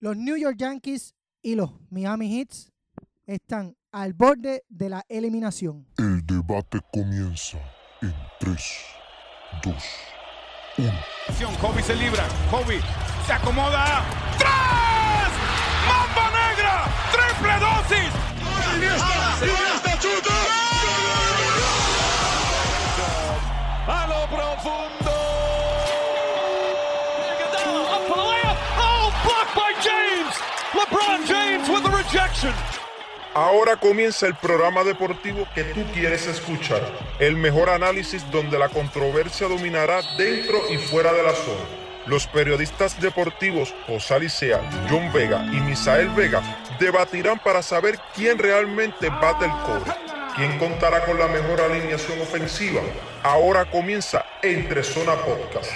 Los New York Yankees y los Miami Heats están al borde de la eliminación. El debate comienza en 3, 2, 1. Kobe se libra. Kobe se acomoda. ¡Tres! ¡Mamba negra! ¡Triple dosis! A lo profundo. Ahora comienza el programa deportivo que tú quieres escuchar. El mejor análisis donde la controversia dominará dentro y fuera de la zona. Los periodistas deportivos José Alicea, John Vega y Misael Vega debatirán para saber quién realmente bate el cobre. ¿Quién contará con la mejor alineación ofensiva? Ahora comienza Entre Zona Podcast.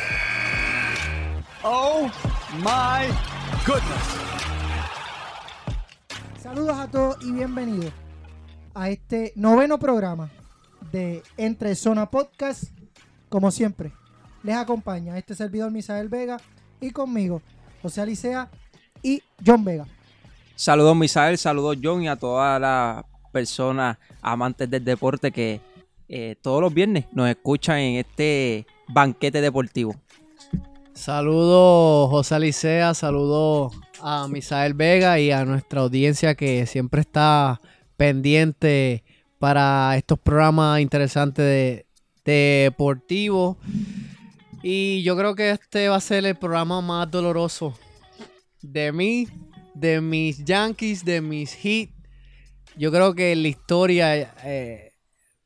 Oh my goodness. Saludos a todos y bienvenidos a este noveno programa de Entre Zona Podcast. Como siempre, les acompaña este servidor Misael Vega y conmigo José Alicea y John Vega. Saludos Misael, saludos John y a todas las personas amantes del deporte que eh, todos los viernes nos escuchan en este banquete deportivo. Saludos José Alicea, saludos a Misael Vega y a nuestra audiencia que siempre está pendiente para estos programas interesantes de, deportivos. Y yo creo que este va a ser el programa más doloroso de mí, de mis Yankees, de mis Heat. Yo creo que en la historia eh,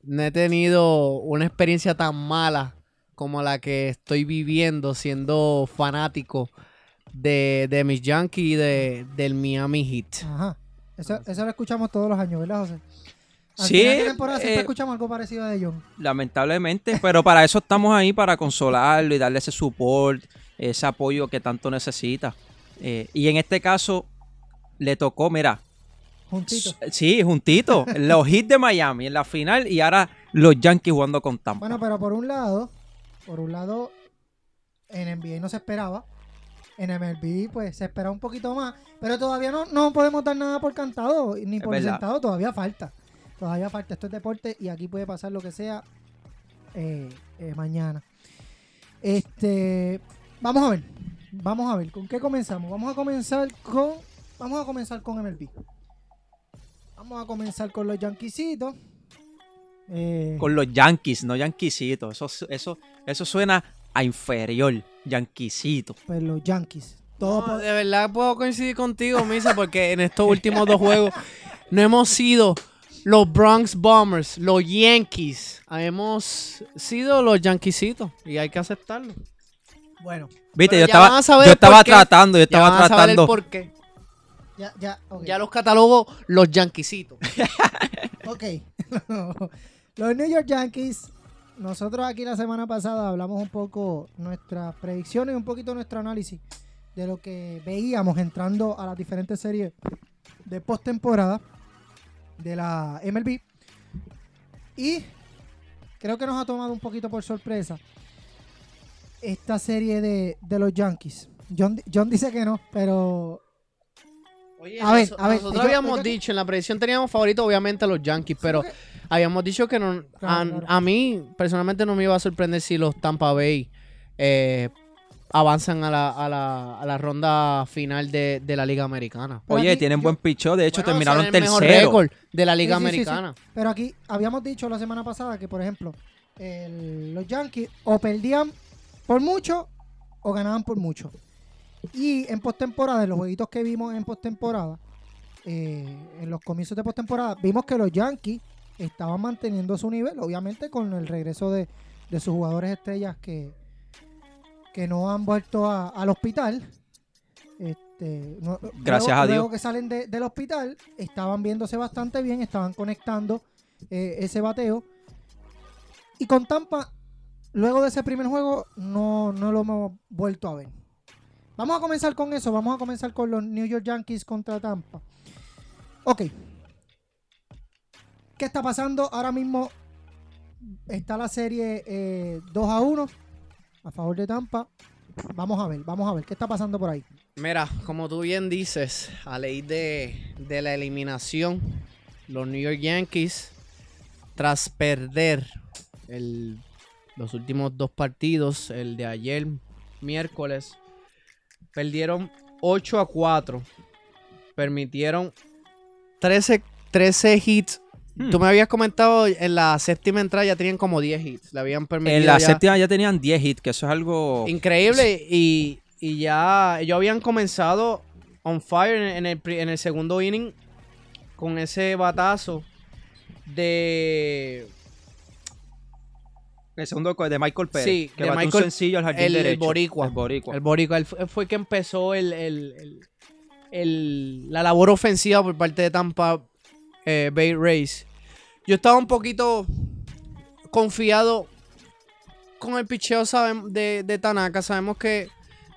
no he tenido una experiencia tan mala como la que estoy viviendo siendo fanático de, de mis Yankees y de, del Miami Heat. Ajá. Eso, eso lo escuchamos todos los años, ¿verdad, José? Al Sí, final de temporada siempre eh, escuchamos algo parecido de John. Lamentablemente, pero para eso estamos ahí, para consolarlo y darle ese support, ese apoyo que tanto necesita. Eh, y en este caso, le tocó, mira, Juntito. sí, juntito, los hits de Miami en la final y ahora los Yankees jugando con Tampa. Bueno, pero por un lado, por un lado, en NBA no se esperaba. En MLB, pues se espera un poquito más. Pero todavía no, no podemos dar nada por cantado, ni por sentado. Todavía falta. Todavía falta. Esto es deporte y aquí puede pasar lo que sea eh, eh, mañana. Este, vamos a ver. Vamos a ver. ¿Con qué comenzamos? Vamos a comenzar con. Vamos a comenzar con MLB. Vamos a comenzar con los Yankeesitos. Eh, Con los Yankees, no Yankeesitos. Eso, eso, eso suena a inferior. Yankeesito. pues los Yankees. Todo No, por- de verdad puedo coincidir contigo, Misa, porque en estos últimos dos juegos no hemos sido los Bronx Bombers, los Yankees. Hemos sido los Yankeesitos y hay que aceptarlo. Bueno, Viste, Pero yo ya estaba, van a saber yo estaba tratando, yo Ya estaba van a saber el tratando. por qué. ya, ya. Ya los catalogo los Yankeesitos. Ok. los New York Yankees, nosotros aquí la semana pasada hablamos un poco nuestras predicciones y un poquito nuestro análisis de lo que veíamos entrando a las diferentes series de postemporada de la MLB. Y creo que nos ha tomado un poquito por sorpresa esta serie de, de los Yankees. John, John dice que no, pero Oye, A ver, a ver, nosotros yo- habíamos yo- dicho en la predicción teníamos favorito obviamente a los Yankees, pero habíamos dicho que no, a, Claro, claro. a mí personalmente no me iba a sorprender si los Tampa Bay eh, avanzan a la, a la, a la ronda final de, de la Liga Americana. Pero Oye, aquí tienen yo- buen picheo. De hecho, Bueno, terminaron el mejor tercero. récord de la Liga Sí, sí, sí, sí. Americana. Pero aquí habíamos dicho la semana pasada que, por ejemplo, el- los Yankees o perdían por mucho o ganaban por mucho. Y en postemporada, en los jueguitos que vimos en postemporada, eh, en los comienzos de postemporada, vimos que los Yankees estaban manteniendo su nivel, obviamente con el regreso de, de sus jugadores estrellas que, que no han vuelto a- al hospital. Este, no- Gracias luego- a Dios. Luego que salen de- del hospital, estaban viéndose bastante bien, estaban conectando eh, ese bateo. Y con Tampa, luego de ese primer juego, no, no lo hemos vuelto a ver. Vamos a comenzar con eso. Vamos a comenzar con los New York Yankees contra Tampa. Ok. ¿Qué está pasando? Ahora mismo está la serie eh, 2 a 1 a favor de Tampa. Vamos a ver, vamos a ver. ¿Qué está pasando por ahí? Mira, como tú bien dices, a ley de, de la eliminación, los New York Yankees, tras perder los últimos dos partidos, el de ayer, miércoles, perdieron 8 a 4. Permitieron 13, 13 hits. Hmm. Tú me habías comentado en la séptima entrada ya tenían como 10 hits. Le habían permitido. En la ya- séptima ya tenían 10 hits, que eso es algo... Increíble. Y, y ya ellos habían comenzado on fire en, el, en el segundo inning con ese batazo de El segundo de Michael Pérez. Sí, que de un Michael- sencillo al jardín el, el derecho. boricua. El boricua. El boricua. Él, fu- él fue el que empezó el, el- el- el- la labor ofensiva por parte de Tampa eh, Bay Rays. Yo estaba un poquito confiado con el picheo de, de Tanaka. Sabemos que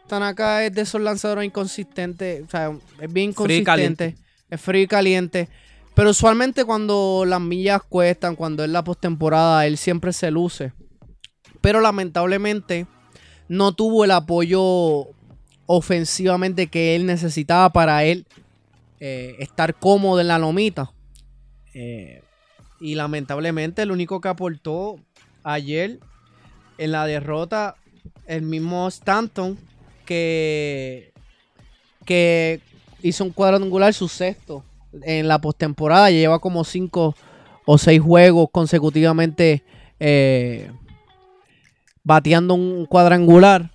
Tanaka es de esos lanzadores inconsistentes. O sea, es bien inconsistente. Es frío y caliente. Pero usualmente cuando las millas cuestan, cuando es la postemporada, él siempre se luce. Pero lamentablemente no tuvo el apoyo ofensivamente que él necesitaba para él eh, estar cómodo en la lomita. Eh, y lamentablemente el único que aportó ayer en la derrota, el mismo Stanton, que, que hizo un cuadrangular, su sexto en la postemporada. Lleva como cinco o seis juegos consecutivamente eh, bateando un cuadrangular.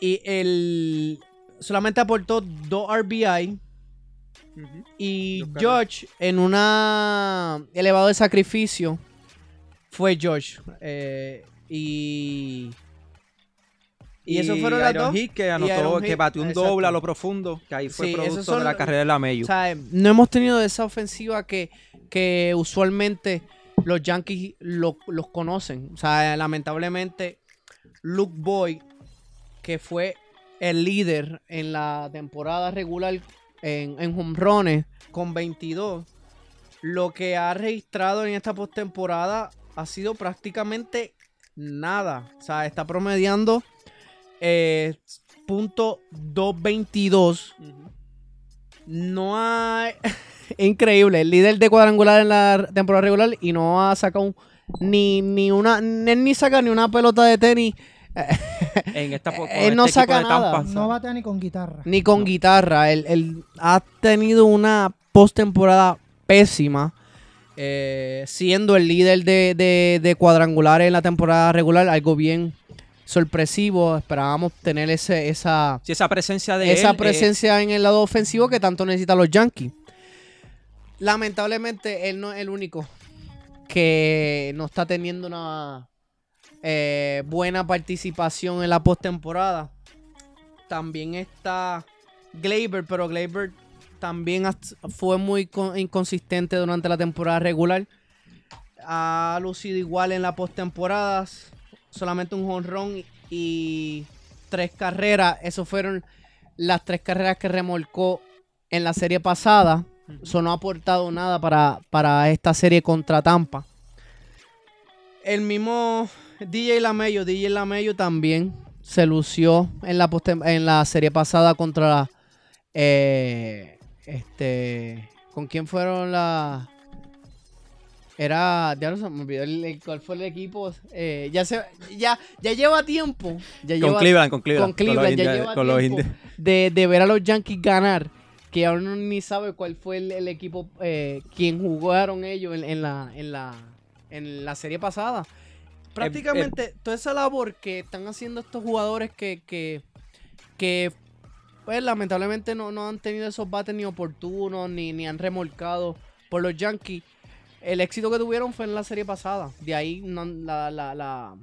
Y él solamente aportó dos RBI. Y. George, en una elevado de sacrificio, fue George. Eh, y. Y, eso fueron las dos. Que anotó, que batió un exacto. doble a lo profundo, que ahí fue Sí, producto son de la carrera de la Mayu. O sea, no hemos tenido esa ofensiva que, que usualmente los Yankees lo- los conocen. O sea, lamentablemente, Luke Boy, que fue el líder en la temporada regular en, en con 22, lo que ha registrado en esta postemporada ha sido prácticamente nada. O sea, está promediando eh, punto 222 no hay. Increíble. El líder de cuadrangular en la temporada regular y no ha sacado ni, ni una. Ni, ni saca ni una pelota de tenis. en esta po- con Él no este saca de Tampa. nada. No batea ni con guitarra. Ni con guitarra. Él, él ha tenido una postemporada pésima. eh, siendo el líder de, de, de cuadrangulares en la temporada regular. Algo bien sorpresivo. Esperábamos tener ese, esa, Sí, esa presencia de esa él, eh, presencia en el lado ofensivo que tanto necesitan los Yankees. Lamentablemente, él no es el único que no está teniendo una eh, buena participación en la postemporada. También está Gleyber, pero Gleyber también fue muy co- inconsistente durante la temporada regular. Ha lucido igual en la postemporada. Solamente un jonrón y tres carreras. Esas fueron las tres carreras que remolcó en la serie pasada. Eso no ha aportado nada para, para esta serie contra Tampa. El mismo DJ Lamello, DJ Lamello también se lució en la, postem- en la serie pasada contra eh, este ¿con quién fueron las era ya no se me olvidó el- el- cuál fue el equipo Eh, ya se ya ya lleva tiempo ya con lleva- Cleveland, con Cleveland. con Cleveland, ya lleva con los tiempo de, de ver a los Yankees ganar, que ahora uno ni sabe cuál fue el, el equipo, eh, quien jugaron ellos en, en la, en, la, en la serie pasada. Prácticamente toda esa labor que están haciendo estos jugadores que, que, que pues lamentablemente no, no han tenido esos bates ni oportunos, ni, ni han remolcado por los Yankees. El éxito que tuvieron fue en la serie pasada. De ahí no- la, la, la,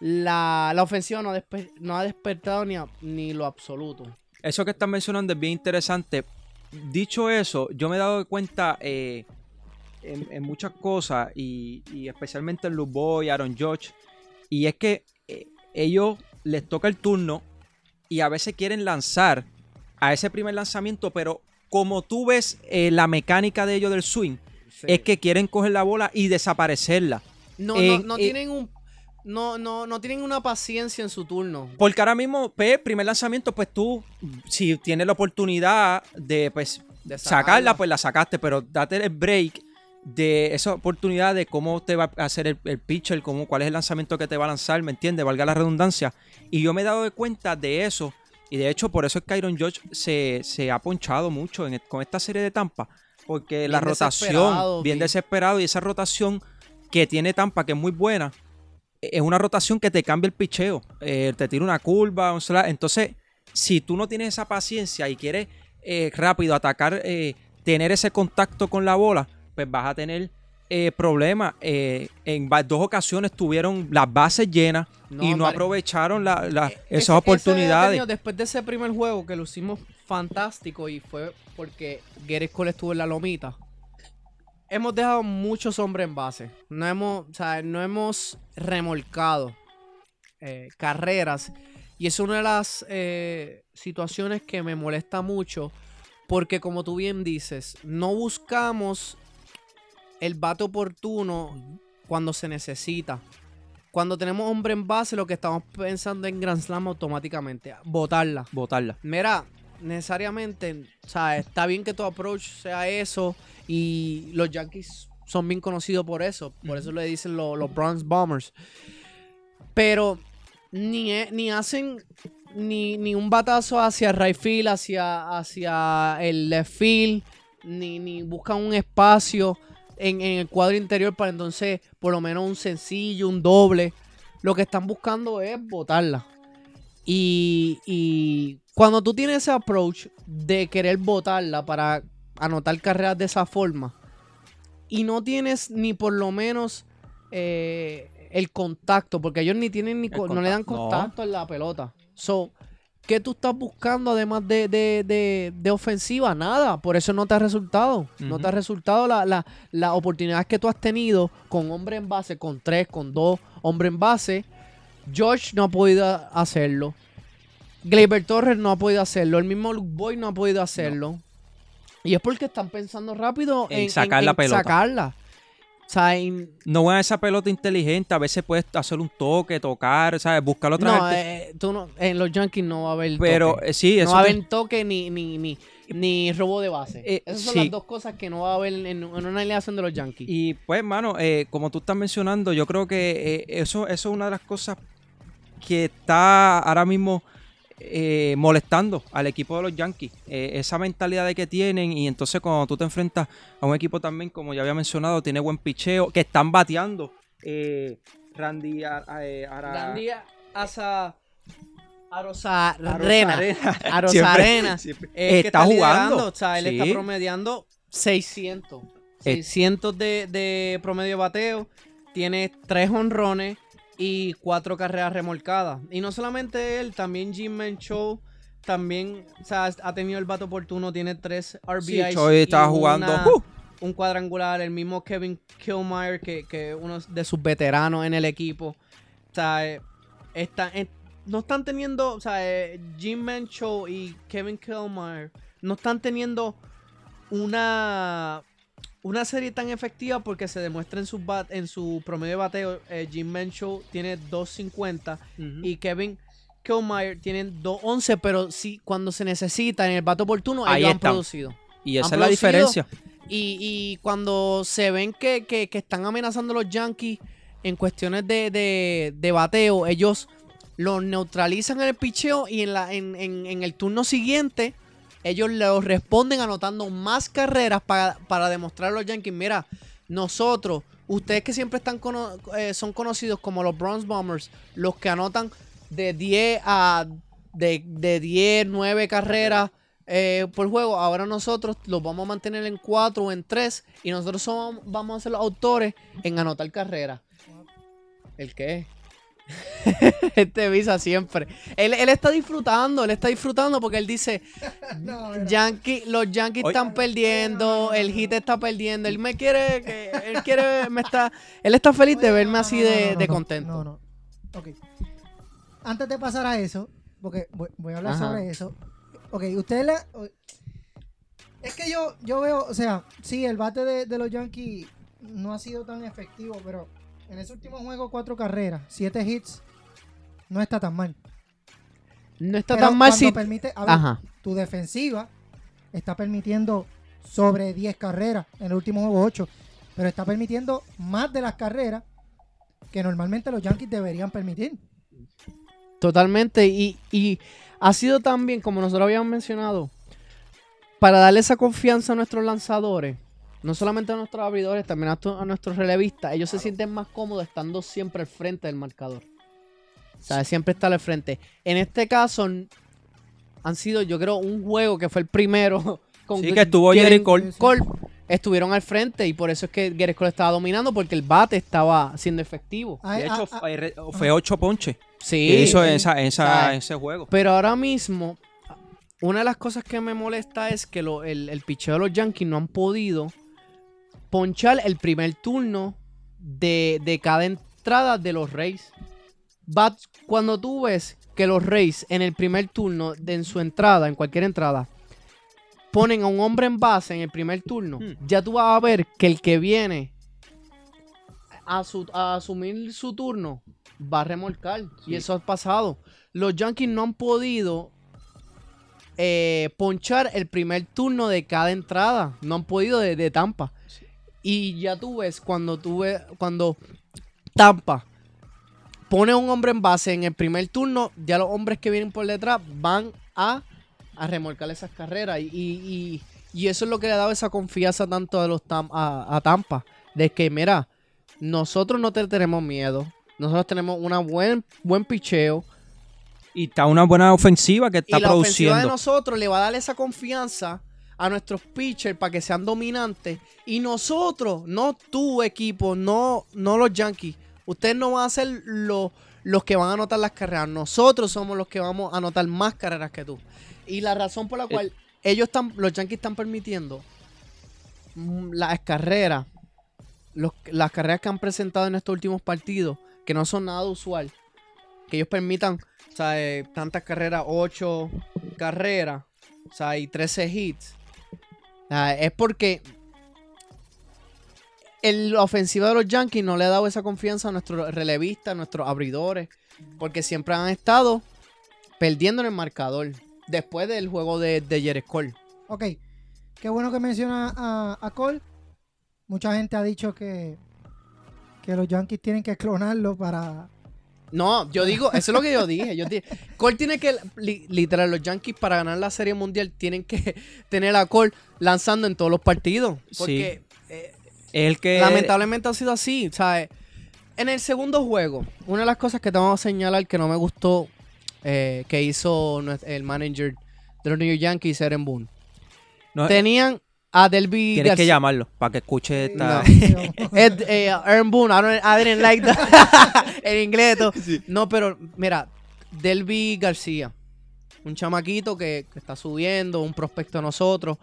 la, la ofensiva no ha, despe- no ha despertado ni, a- ni lo absoluto. Eso que están mencionando es bien interesante. Dicho eso, yo me he dado cuenta eh, en, en muchas cosas y, y especialmente en Luke Boy, Aaron Judge. Y es que eh, ellos les toca el turno y a veces quieren lanzar a ese primer lanzamiento, pero como tú ves eh, la mecánica de ellos del swing, es que quieren coger la bola y desaparecerla. no, no, no en- tienen un, no, no, no tienen una paciencia en su turno. Porque ahora mismo, pues, primer lanzamiento, pues tú, si tienes la oportunidad de, pues, De sacarla, sacarla. pues la sacaste, pero date el break de esa oportunidad de cómo te va a hacer el, el pitcher, cómo, cuál es el lanzamiento que te va a lanzar, ¿me entiendes? Valga la redundancia. Y yo me he dado de cuenta de eso. Y de hecho, por eso es que Iron George se, se ha ponchado mucho en e- con esta serie de Tampa. Porque la rotación, desesperado, bien desesperado, y esa rotación que tiene Tampa, que es muy buena, es una rotación que te cambia el picheo. Eh, te tira una curva, un entonces, si tú no tienes esa paciencia y quieres eh, rápido atacar, eh, tener ese contacto con la bola, pues vas a tener eh, problemas. Eh, en dos ocasiones tuvieron las bases llenas No, y no vale. aprovecharon la- la- Eh, esas ese- oportunidades. después de ese primer juego que lo hicimos fantástico y fue porque Garrett Cole estuvo en la lomita. Hemos dejado muchos hombres en base. No hemos, o sea, no hemos remolcado eh, carreras. Y es una de las situaciones que me molesta mucho. Porque como tú bien dices, no buscamos el bate oportuno cuando se necesita. Cuando tenemos hombre en base, lo que estamos pensando en Grand Slam automáticamente, botarla. Botarla. Mira, necesariamente, o sea, está bien que tu approach sea eso y los Yankees son bien conocidos por eso, por eso le dicen lo- los Bronze Bombers. Pero ni, e- ni hacen ni, ni un batazo hacia el right field, hacia, hacia el left field, ni, ni buscan un espacio en, en el cuadro interior para entonces por lo menos un sencillo, un doble. Lo que están buscando es botarla. Y, y cuando tú tienes ese approach de querer botarla para anotar carreras de esa forma y no tienes ni por lo menos eh, el contacto, porque ellos ni tienen ni no le dan contacto, no. contacto en la pelota. So, ¿qué tú estás buscando además de, de- de- de ofensiva? Nada, por eso no te ha resultado. No te ha resultado la- la- las oportunidades que tú has tenido con hombre en base, con tres, con dos hombre en base. George no ha podido hacerlo. Gleyber Torres no ha podido hacerlo. El mismo Luke Boy no ha podido hacerlo. Y es porque están pensando rápido En en, sacar la pelota. sacarla. En- No a esa pelota inteligente. A veces puedes hacer un toque, tocar, ¿sabes? Buscar otra no, eh, tú no- en los Yankees no va a haber Pero toque. eh, sí, no eso va a haber toque ni, ni, ni, ni robo de base. Eh, Esas son sí. las dos cosas que no va a haber en, en una alineación de los Yankees. Y pues, mano, eh, como tú estás mencionando, yo creo que eso, eso es una de las cosas que está ahora mismo eh, molestando al equipo de los Yankees. Eh, esa mentalidad de que tienen y entonces cuando tú te enfrentas a un equipo también, como ya había mencionado, tiene buen picheo, que están bateando. eh, Randy Ar- eh, Ara- Randy Asa... Arosa Arozarena. Rena. Arozarena. Siempre- Es que está jugando. O sea, él Sí. está promediando 600. Eh. 600 de, de promedio de bateo. Tiene 3 honrones y 4 carreras remolcadas. Y no solamente él, también Jim Show también o sea, ha tenido el bate oportuno. Tiene 3 RBIs. Sí, Choi estaba jugando. una- ¡uh! un cuadrangular, el mismo Kevin Killmeyer, que, que uno de sus veteranos en el equipo. O sea, eh, está, no están teniendo, o sea, eh, Jim Mencho y Kevin Killmeyer no están teniendo una, una serie tan efectiva porque se demuestra en su, bat, en su promedio de bateo. eh, Jim Mencho tiene 2.50 y Kevin Killmeyer tiene 2.11, pero sí, cuando se necesita en el bate oportuno, Ahí ellos han producido. Y esa han es la diferencia. Y, y cuando se ven que, que- que están amenazando a los Yankees en cuestiones de, de- de bateo, ellos los neutralizan en el picheo y en, la, en, en- en el turno siguiente ellos los responden anotando más carreras para, para demostrar a los Yankees, mira, nosotros, ustedes que siempre están cono- eh, son conocidos como los Bronze Bombers, los que anotan de 10 a de, de 10, 9 carreras eh, por juego. Ahora nosotros los vamos a mantener en 4 o en 3 y nosotros somos, vamos a ser los autores en anotar carreras. ¿El qué? este visa siempre. Él, él está disfrutando, él está disfrutando porque él dice, No. Yankee, los Yankees Oye. están perdiendo, el hit está perdiendo, él me quiere, que, él quiere, me está, él está feliz de verme no, así no, de, contento. No, no. Ok. Antes de pasar a eso, porque voy, voy a hablar Ajá. sobre eso. Ok, ustedes la. Es que yo, yo veo, o sea, sí, el bate de, de los Yankees no ha sido tan efectivo, pero en ese último juego cuatro carreras, siete hits, no está tan mal. No está Pero tan mal si... permite, a ver, Ajá. tu defensiva está permitiendo sobre 10 carreras en el último juego 8, pero está permitiendo más de las carreras que normalmente los Yankees deberían permitir. Totalmente. Y, y ha sido también, como nosotros habíamos mencionado, para darle esa confianza a nuestros lanzadores, no solamente a nuestros abridores, también a, tu- a nuestros relevistas, ellos se sienten más cómodos estando siempre al frente del marcador. O sea, siempre estar al frente. En este caso, han sido, yo creo, un juego que fue el primero. Con Sí, que estuvo Jerry Cole. Cole, Estuvieron al frente y por eso es que Gerrit Cole estaba dominando porque el bate estaba siendo efectivo. Ah, De ah, hecho, ah, fue, re- fue ocho ponches Sí. que hizo sí. esa, ese juego. Pero ahora mismo, una de las cosas que me molesta es que lo- el, el picheo de los Yankees no han podido ponchar el primer turno de, de cada entrada de los Rays. But cuando tú ves que los Rays en el primer turno, de, en su entrada, en cualquier entrada, ponen a un hombre en base en el primer turno, Hmm. ya tú vas a ver que el que viene a, su- a asumir su turno va a remolcar. Y eso ha pasado. Los Yankees no han podido eh, ponchar el primer turno de cada entrada. No han podido de, de Tampa. Y ya tú ves cuando tú ves, cuando Tampa pone a un hombre en base en el primer turno, ya los hombres que vienen por detrás van a, a remolcar esas carreras. Y, y- y eso es lo que le ha dado esa confianza tanto a, los Tam- a, a Tampa. De que, mira, nosotros no te tenemos miedo. Nosotros tenemos una buen, buen picheo. Y está una buena ofensiva que está y la ofensiva de produciendo. nosotros le va a dar esa confianza a nuestros pitchers para que sean dominantes. Y nosotros, no tu equipo, no, no los Yankees. Ustedes no van a ser los, los que van a anotar las carreras. Nosotros somos los que vamos a anotar más carreras que tú. Y la razón por la cual ellos están, los Yankees están permitiendo mm, las carreras, los- las carreras que han presentado en estos últimos partidos, que no son nada usual, que ellos permitan o sea, eh, tantas carreras, 8 carreras, o sea, y 13 hits. Ah, es porque el- ofensiva de los Yankees no le ha dado esa confianza a nuestros relevistas, a nuestros abridores, porque siempre han estado perdiendo en el marcador después del juego de, de Jerez Cole. Ok, qué bueno que menciona a, a Cole. Mucha gente ha dicho que, que los Yankees tienen que clonarlo para... No, yo digo, eso es lo que yo dije. Yo dije, Cole tiene que, li- literal, los Yankees para ganar la Serie Mundial tienen que tener a Cole lanzando en todos los partidos. Porque eh, Es el que. lamentablemente ha sido así. ¿sabes? En el segundo juego, una de las cosas que tengo que señalar que no me gustó eh, que hizo el manager de los New York Yankees, Aaron Boone. no, Tenían a Delby tienes que llamarlo para que escuche esta. Ed, eh, Aaron Boone, I, don't- I didn't like that. en inglés. todo. No, pero mira, Delby García, un chamaquito que, que está subiendo, un prospecto a nosotros.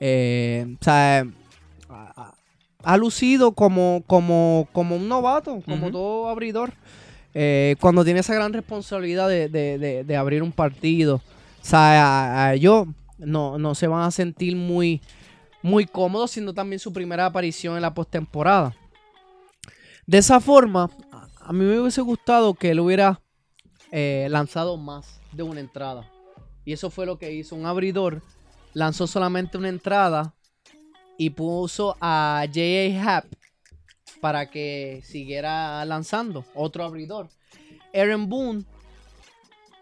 eh, o sea, ha, ha- lucido como, como, como un novato, como todo abridor. Eh, cuando tiene esa gran responsabilidad de, de- de- de abrir un partido. O sea, a- a ellos no, no se van a sentir muy, muy cómodos, siendo también su primera aparición en la postemporada. De esa forma, a- a mí me hubiese gustado que él hubiera eh, lanzado más de una entrada. Y eso fue lo que hizo. Un abridor lanzó solamente una entrada y puso a J.A. Happ para que siguiera lanzando. Otro abridor. Aaron Boone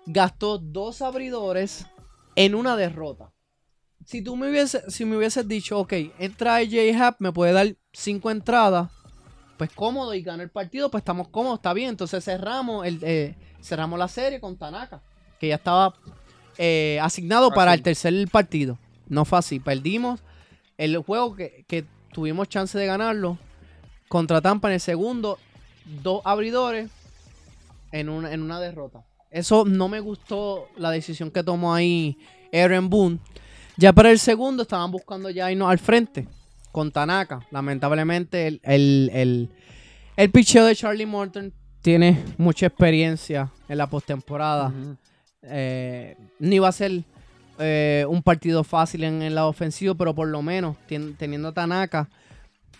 gastó dos abridores en una derrota. Si tú me hubieses, si me hubieses dicho, ok, entra J. Happ, me puede dar cinco entradas, pues cómodo y gana el partido, pues estamos cómodos, está bien. Entonces cerramos el, eh, cerramos la serie con Tanaka, que ya estaba eh, asignado para el tercer partido. No fue así, perdimos el juego que, que tuvimos chance de ganarlo contra Tampa en el segundo, dos abridores en una, en una derrota. Eso no me gustó la decisión que tomó ahí Aaron Boone. Ya para el segundo estaban buscando ya irnos al frente con Tanaka. Lamentablemente el, el, el, el picheo de Charlie Morton tiene mucha experiencia en la postemporada. Eh, no iba a ser eh, un partido fácil en el lado ofensivo, pero por lo menos teniendo a Tanaka,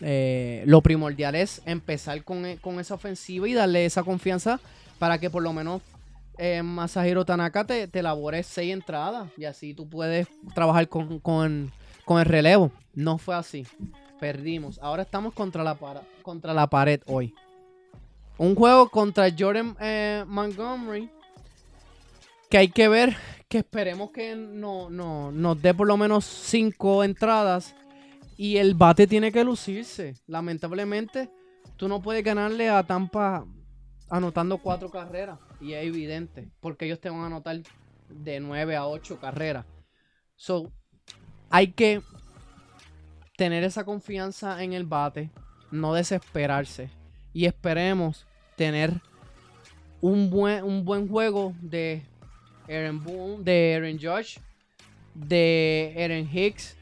eh, lo primordial es empezar con, e- con esa ofensiva y darle esa confianza para que por lo menos Masahiro Tanaka te, te elabore seis entradas y así tú puedes trabajar con, con- con el relevo. No fue así. Perdimos. Ahora estamos contra la, para- contra la pared hoy. Un juego contra Jordan eh, Montgomery que hay que ver que esperemos que no, no, nos dé por lo menos cinco entradas y el bate tiene que lucirse. Lamentablemente, tú no puedes ganarle a Tampa anotando cuatro carreras. Y es evidente, porque ellos te van a anotar de nueve a ocho carreras. So, hay que tener esa confianza en el bate, no desesperarse. Y esperemos tener un buen, un buen juego de Aaron Boone, de Aaron Josh, de Aaron Hicks,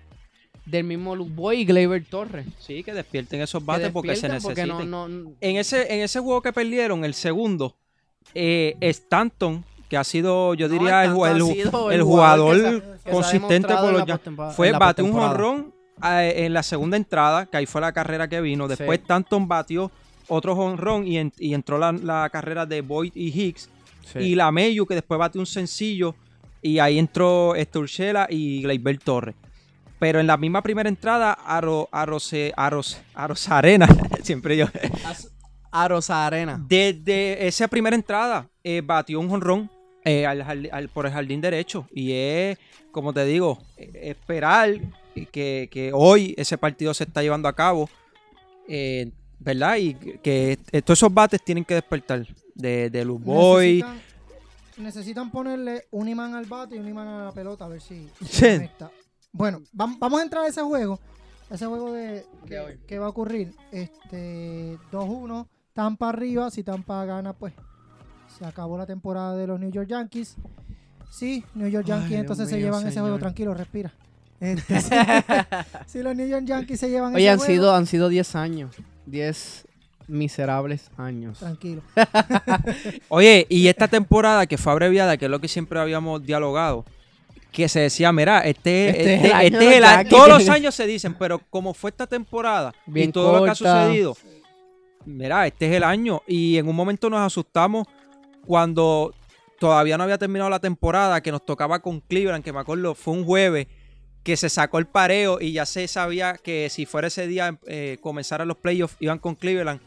del mismo Luke Boy y Gleyber Torres. Sí, que despierten esos bates porque se porque necesitan. no- no- En, ese, en ese juego que perdieron, el segundo, eh, Stanton, que ha sido, yo No, diría, el, sido jugador, jugador que se ha- que se ha consistente por los Fue bate un postemporada. jonrón eh, en la segunda entrada, que ahí fue la carrera que vino. Después Sí. Stanton batió otro jonrón y, en- y entró la, la carrera de Boyd y Hicks. Y la Mayu, que después batió un sencillo. Y ahí entró este Urshela y Gleyber Torres. Pero en la misma primera entrada, Aro, Arose, Aros, Arosarena, siempre yo, A Rosa Arena. desde esa primera entrada eh, batió un jonrón eh, al por el jardín derecho. Y es, como te digo, eh, esperar que, que hoy ese partido se está llevando a cabo. eh, ¿Verdad? Y que, que todos esos bates tienen que despertar. De, de Luz Boy. Necesitan, necesitan ponerle un imán al bate y un imán a la pelota a ver si. Bueno, vam- vamos a entrar a ese juego. Ese juego de, que, De hoy. que va a ocurrir. Este 2-1, Tampa arriba. Si Tampa gana, pues se acabó la temporada de los New York Yankees. Sí, New York Ay, Yankees Dios entonces se mío, llevan ese juego. Tranquilo, respira. Este, sí. si los New York Yankees se llevan Oye, ese han juego, sido, han sido 10 años. 10 miserables años. Tranquilo. Oye, y esta temporada que fue abreviada, que es lo que siempre habíamos dialogado, que se decía, mira, este, Este es este- el año este es el los año- Yankees. todos los años se dicen, pero como fue esta temporada Bien y todo lo que ha sucedido, mira, este es el año. Y en un momento nos asustamos cuando todavía no había terminado la temporada, que nos tocaba con Cleveland, que me acuerdo, fue un jueves que se sacó el pareo y ya se sabía que si fuera ese día eh, comenzaran los playoffs, iban con Cleveland.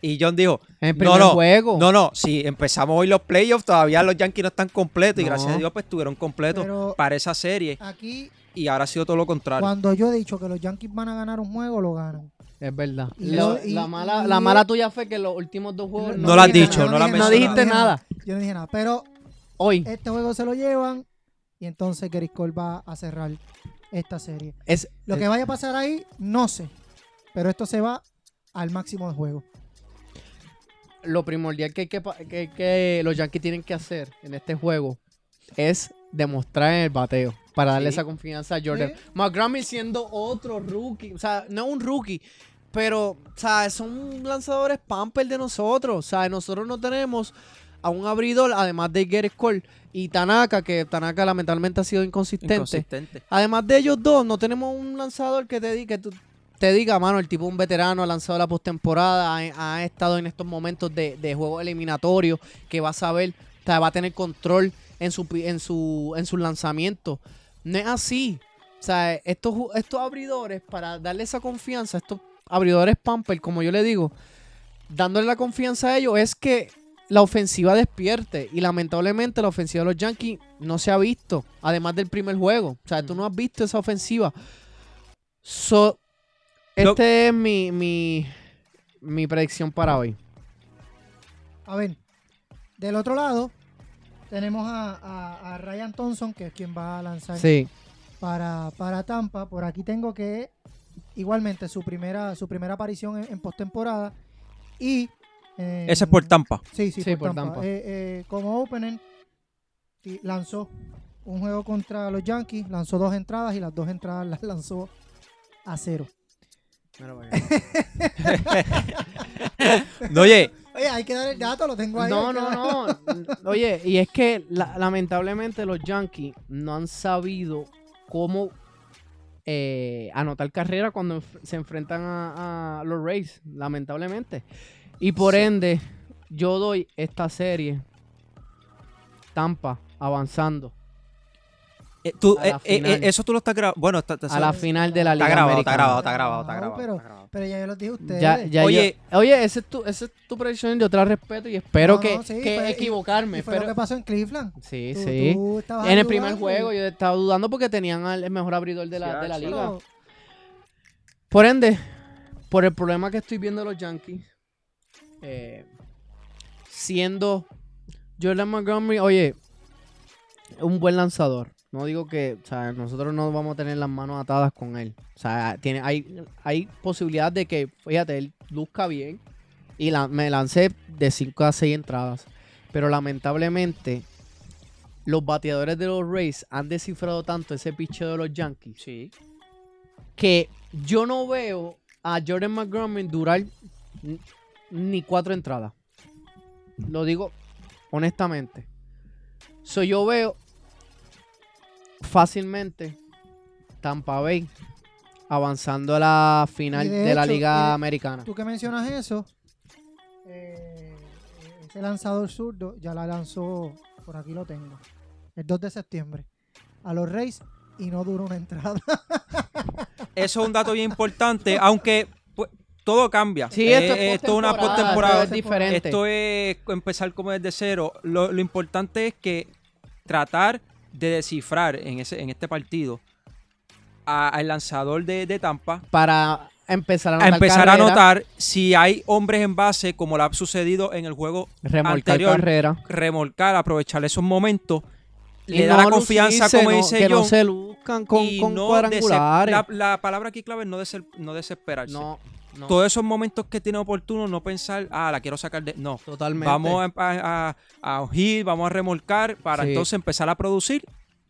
Y John dijo, el no, no, juego. no, no, si empezamos hoy los playoffs, todavía los Yankees no están completos y gracias a Dios pues estuvieron completos Pero para esa serie aquí, y ahora ha sido todo lo contrario. cuando yo he dicho que los Yankees van a ganar un juego, lo ganan. Es verdad. Y Lo- yo- y- la, mala, y- la mala tuya fue que los últimos dos juegos No lo has dicho, nada, no lo has No mencionado. dijiste nada. Yo no dije nada. Pero Hoy este juego se lo llevan y entonces Gary Cole va a cerrar esta serie. es Lo que vaya a pasar ahí, no sé. Pero esto se va al máximo de juego. lo primordial que, hay que, pa- que, que los Yankees tienen que hacer en este juego es demostrar en el bateo para darle Sí. esa confianza a Jordan. Sí. McGrammel siendo otro rookie, o sea, no un rookie, pero, sea, son lanzadores pamper de nosotros, sea, nosotros no tenemos a un abridor, además de Garrett Cole y Tanaka, que Tanaka lamentablemente ha sido inconsistente. Inconsistente. Además de ellos dos, no tenemos un lanzador que te, di- que te diga, mano, el tipo un veterano, ha lanzado la postemporada, ha, ha estado en estos momentos de, de juego eliminatorio, que va a saber, o sea, va a tener control en su en su en sus lanzamientos. No es así. O sea, estos, estos abridores, para darle esa confianza, estos abridores pamper, como yo le digo, dándole la confianza a ellos, es que la ofensiva despierte. Y lamentablemente la ofensiva de los Yankees no se ha visto, además del primer juego. O sea, tú no has visto esa ofensiva. So, este es mi, mi, mi predicción para hoy. A ver, del otro lado, tenemos a, a- a Ryan Thompson, que es quien va a lanzar Sí. para, para Tampa. Por aquí tengo que igualmente su primera, su primera aparición en, en postemporada. Y. eh, Ese es por Tampa. Sí, sí, Sí, por, por Tampa. Tampa. Eh, eh, como opener, y lanzó un juego contra los Yankees, lanzó dos entradas y las dos entradas las lanzó a cero. No, oye, Oye, hay que dar el dato, lo tengo ahí. No, no, no. Oye, y es que la- lamentablemente los Yankees no han sabido cómo eh, anotar carrera cuando enf- se enfrentan a, a los Rays, lamentablemente. Y por ende, yo doy esta serie Tampa avanzando Eh, tú, eh, eh, eso tú lo estás grabando. Bueno, está, está- a la final de la está Liga grabado, está grabado, está grabado, está grabado. pero- está grabado. Pero ya yo los dije a ustedes. Ya, ya Oye. yo- oye, esa es tu, esa es tu predicción, yo te la respeto y espero No, que, no, sí, que fue- equivocarme. Y fue lo pero- que pasó en Cleveland. Sí, Tú- sí. tú En el primer juego y- yo estaba dudando porque tenían al el mejor abridor de la, Sí, de la liga. pero- Por ende, por el problema que estoy viendo de los Yankees, eh, siendo Jordan Montgomery, oye, un buen lanzador. No digo que, o sea, nosotros no vamos a tener las manos atadas con él. O sea, tiene, hay, hay posibilidad de que, fíjate, él luzca bien. Y la- me lancé de 5 a 6 entradas. Pero lamentablemente, los bateadores de los Rays han descifrado tanto ese picheo de los Yankees Sí. que yo no veo a Jordan Montgomery durar ni cuatro entradas. Lo digo honestamente. So yo veo fácilmente Tampa Bay avanzando a la final de, de la hecho, Liga de- Americana. Tú que mencionas eso, eh, ese lanzador zurdo ya la lanzó, por aquí lo tengo, el 2 de septiembre, a los Reyes y no duró una entrada. Eso es un dato bien importante, aunque pues, todo cambia. Sí, esto Eh, es esto es una postemporada, postemporada. esto es diferente. Esto es empezar como desde cero. Lo, lo importante es que tratar de descifrar en, ese, en este partido a- al lanzador de, de Tampa para empezar a a anotar empezar a notar si hay hombres en base, como lo ha sucedido en el juego remolcar anterior, carrera. remolcar, aprovechar esos momentos, Y le da la confianza, lucirse, como no- dice que no se luzcan con, y con no cuadrangulares. la, la palabra aquí clave es no desesperarse. no, no, Todos esos momentos que tiene oportuno, no pensar, ah, la quiero sacar de. No. totalmente. Vamos a, a, a, a ungir, vamos a remolcar para Sí. entonces empezar a producir.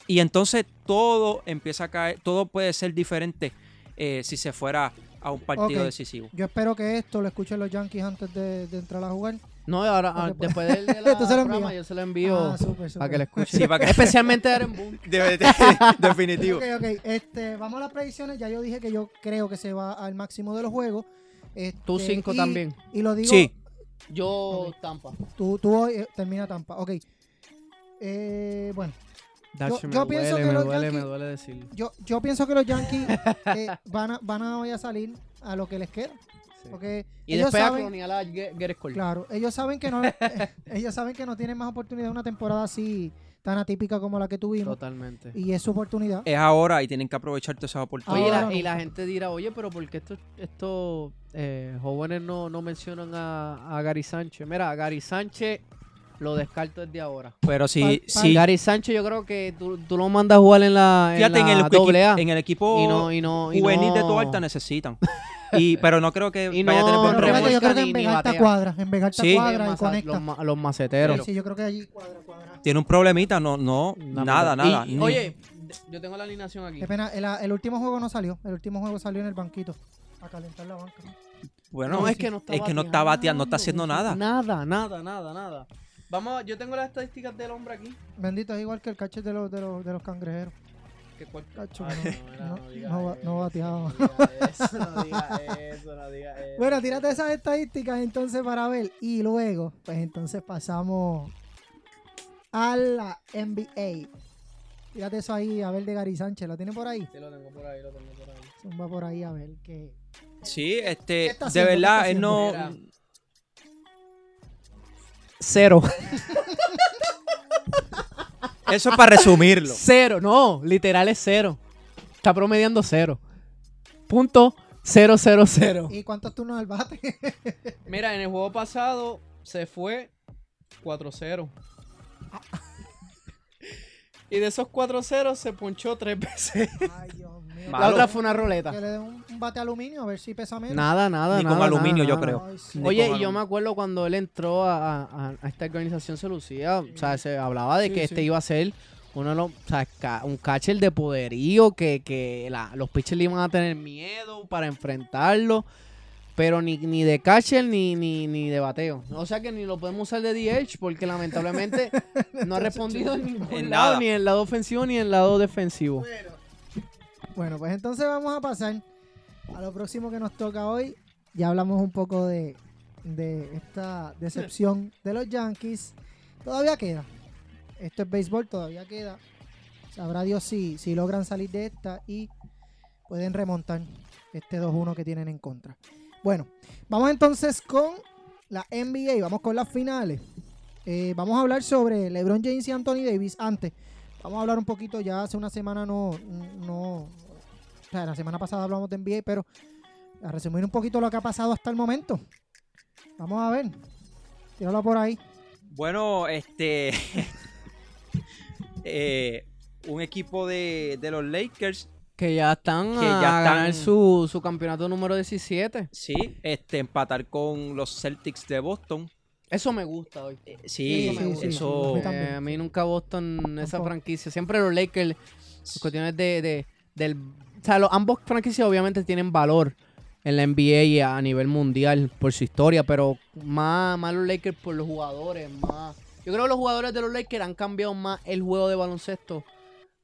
Y entonces todo empieza a caer, todo puede ser diferente eh, si se fuera a un partido decisivo. Yo espero que esto lo escuchen los Yankees antes de, de entrar a jugar. No, ahora, ah, después del de la programa, yo se lo envío Ah, para que lo escuchen. Sí, para que- Especialmente a Aaron Boone. Definitivo. Ok, ok. Este, vamos a las predicciones. Ya yo dije que yo creo que se va al máximo de los juegos. Este, Tú cinco y- también. Y lo digo, Sí, Yo. Tampa. tú, tú hoy eh, termina Tampa. Ok. Eh, bueno, yo pienso duele, que me los duele, Yankees- me duele decirlo. yo, yo pienso que los Yankees eh, van, a, van a hoy a salir a lo que les queda. Sí. Porque Y ellos después saben, a claro, ellos saben que no, ellos saben que no tienen más oportunidad de una temporada así tan atípica como la que tuvimos. Totalmente. Y es su oportunidad. es ahora y tienen que aprovechar todas esas oportunidades. Oye, Ahora la- y la gente dirá, oye, pero ¿por qué estos, estos eh, jóvenes no, no mencionan a, a Gary Sánchez? Mira, a Gary Sánchez lo descarto desde ahora. Pero si, si Gary Sánchez yo creo que tú, tú lo mandas a jugar en la, fíjate, en, en la el, doble A equi- en el equipo y no, y no, y juvenil de no- Toalta necesitan. Y, pero no creo que Y vaya a tener no buen yo creo que en Vegalta cuadra. En Vegalta Sí. cuadra los, y masa- conecta. los ma- los maceteros. Sí, sí, yo creo que allí cuadra, cuadra. Tiene un problemita, no, no, Una nada, nada. Y- ni- oye, yo tengo la alineación aquí. Qué pena, el, el último juego no salió. El último juego salió en el banquito. A calentar la banca. bueno, no, es que no está es que no está bateando, no está haciendo nada. Nada, nada, nada, nada. Vamos, yo tengo las estadísticas del hombre aquí. Bendito, es igual que el catcher de los, de los, de los cangrejeros. Que cual- Cacho, mira, no, no, no eso, no bateaba. No digas eso, no digas eso, no digas eso. Bueno, tírate esas estadísticas entonces para ver. Y luego, pues entonces pasamos a la NBA. Tírate eso ahí a ver de Gary Sánchez. ¿Lo tiene por ahí? Sí, lo tengo por ahí, lo tengo por ahí. Zumba por ahí a ver qué. Sí, ¿Qué este, de verdad, él no. Cero. Eso es para resumirlo. Cero, no, literal es cero. Está promediando cero. Punto cero, cero, cero. ¿Y cuántos turnos al bate? Mira, en el juego pasado se fue 4-0. y de esos 4-0 se ponchó tres veces. Ay, Dios mío. La otra fue una roleta. Que le den un, un bate aluminio a ver si pesa menos. Nada, nada, Ni con aluminio, nada, yo creo. Ay, sí. Ni Oye, y yo me acuerdo cuando él entró a, a- a esta organización se lucía, o sea, se hablaba de Sí, que sí. este iba a ser uno de los, o sea, un catcher de poderío, que, que la- los pitchers le iban a tener miedo para enfrentarlo, pero ni, ni de catcher ni, ni, ni de bateo. O sea que ni lo podemos usar de DH porque lamentablemente no ha respondido en ningún En lado, nada. ni en el lado ofensivo ni en el lado defensivo. Bueno, pues entonces vamos a pasar a lo próximo que nos toca hoy. Ya hablamos un poco de, de esta decepción de los Yankees. Todavía queda. Esto es béisbol, todavía queda. Sabrá Dios si, si logran salir de esta y pueden remontar este 2-1 que tienen en contra. Bueno, vamos entonces con la NBA, vamos con las finales. Eh, vamos a hablar sobre LeBron James y Anthony Davis. Antes, vamos a hablar un poquito, ya hace una semana no, no, o sea, la semana pasada hablamos de NBA, pero a resumir un poquito lo que ha pasado hasta el momento. Vamos a ver, tíralo por ahí. Bueno, este. eh, un equipo de, de los Lakers, Que ya están Que a ya ganar están- su, su campeonato número 17. sí, este, empatar con los Celtics de Boston. Eso me gusta hoy. Eh, sí, Sí, sí, sí, eso. a mí Eh, a mí nunca Boston, esa franquicia. Siempre los Lakers, las cuestiones de, de- del... O sea, los, ambos franquicias obviamente tienen valor en la NBA y a nivel mundial por su historia, pero más, más los Lakers por los jugadores, más... Yo creo que los jugadores de los Lakers han cambiado más el juego de baloncesto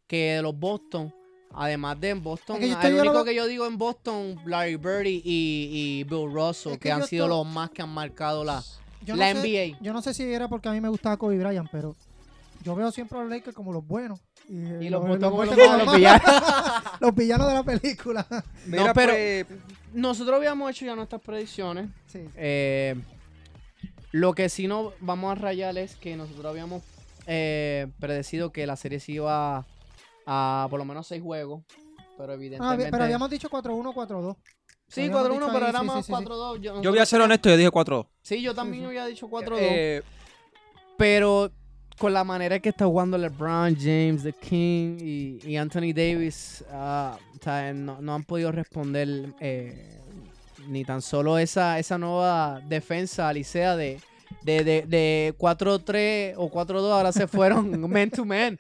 que de los Boston. Además de en Boston, Es que el único lo- que yo digo en Boston, Larry Bird y, y Bill Russell, Es que, que han sido estoy- los más que han marcado la, Yo la no sé- NBA. Yo no sé si era porque a mí me gustaba Kobe Bryant, pero yo veo siempre a los Lakers como los buenos. Y, eh, Y los buenos los como los villanos. los villanos de la película. Mira, No, pero- pues, Nosotros habíamos hecho ya nuestras predicciones. Sí. Eh, lo que sí no vamos a rayar es que nosotros habíamos eh, predecido que la serie se iba a, por lo menos seis juegos. Pero Ah, evidentemente. pero habíamos dicho 4-1, 4-2. Sí, habíamos 4-1, dicho pero era más sí, sí, sí. 4-2. Yo, yo voy a ser honesto, yo dije 4-2. Sí, yo también Sí, sí. había dicho 4-2. Eh, Pero con la manera que está jugando LeBron James, The King y, y Anthony Davis, o sea, no, no han podido responder eh, ni tan solo esa, esa nueva defensa alicea de, de, de, de 4-3 o 4-2, ahora se fueron man to man.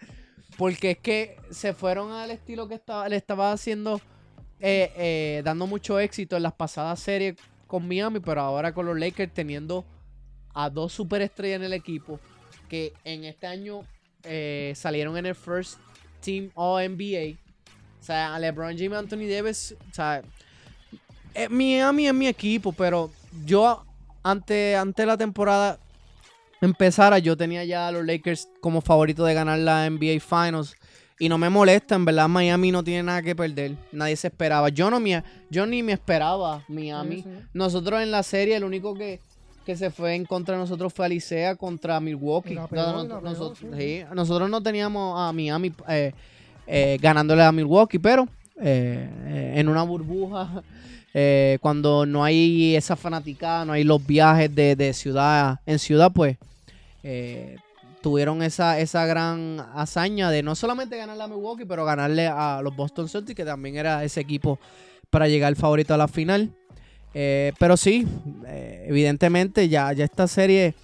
Porque es que se fueron al estilo que estaba, le estaba haciendo, eh, eh, dando mucho éxito en las pasadas series con Miami, pero ahora con los Lakers teniendo a dos superestrellas en el equipo que en este año eh, salieron en el First Team All NBA. O sea, LeBron James Anthony Davis. O sea, Miami es mi equipo, pero yo ante, ante la temporada empezara, yo tenía ya a los Lakers como favorito de ganar la NBA Finals. Y no me molesta, en verdad Miami no tiene nada que perder. Nadie se esperaba. Yo no me, yo ni me esperaba Miami. Sí, sí. Nosotros en la serie, el único que, que se fue en contra de nosotros fue Alicea contra Milwaukee. No, no, nosotros, sí. nosotros no teníamos a Miami eh, eh, ganándole a Milwaukee, pero eh, eh, en una burbuja, eh, cuando no hay esa fanaticada, no hay los viajes de, de ciudad en ciudad, pues eh, tuvieron esa, esa gran hazaña de no solamente ganarle a Milwaukee, pero ganarle a los Boston Celtics, que también era ese equipo para llegar favorito a la final. Eh, pero sí, eh, evidentemente ya, ya esta serie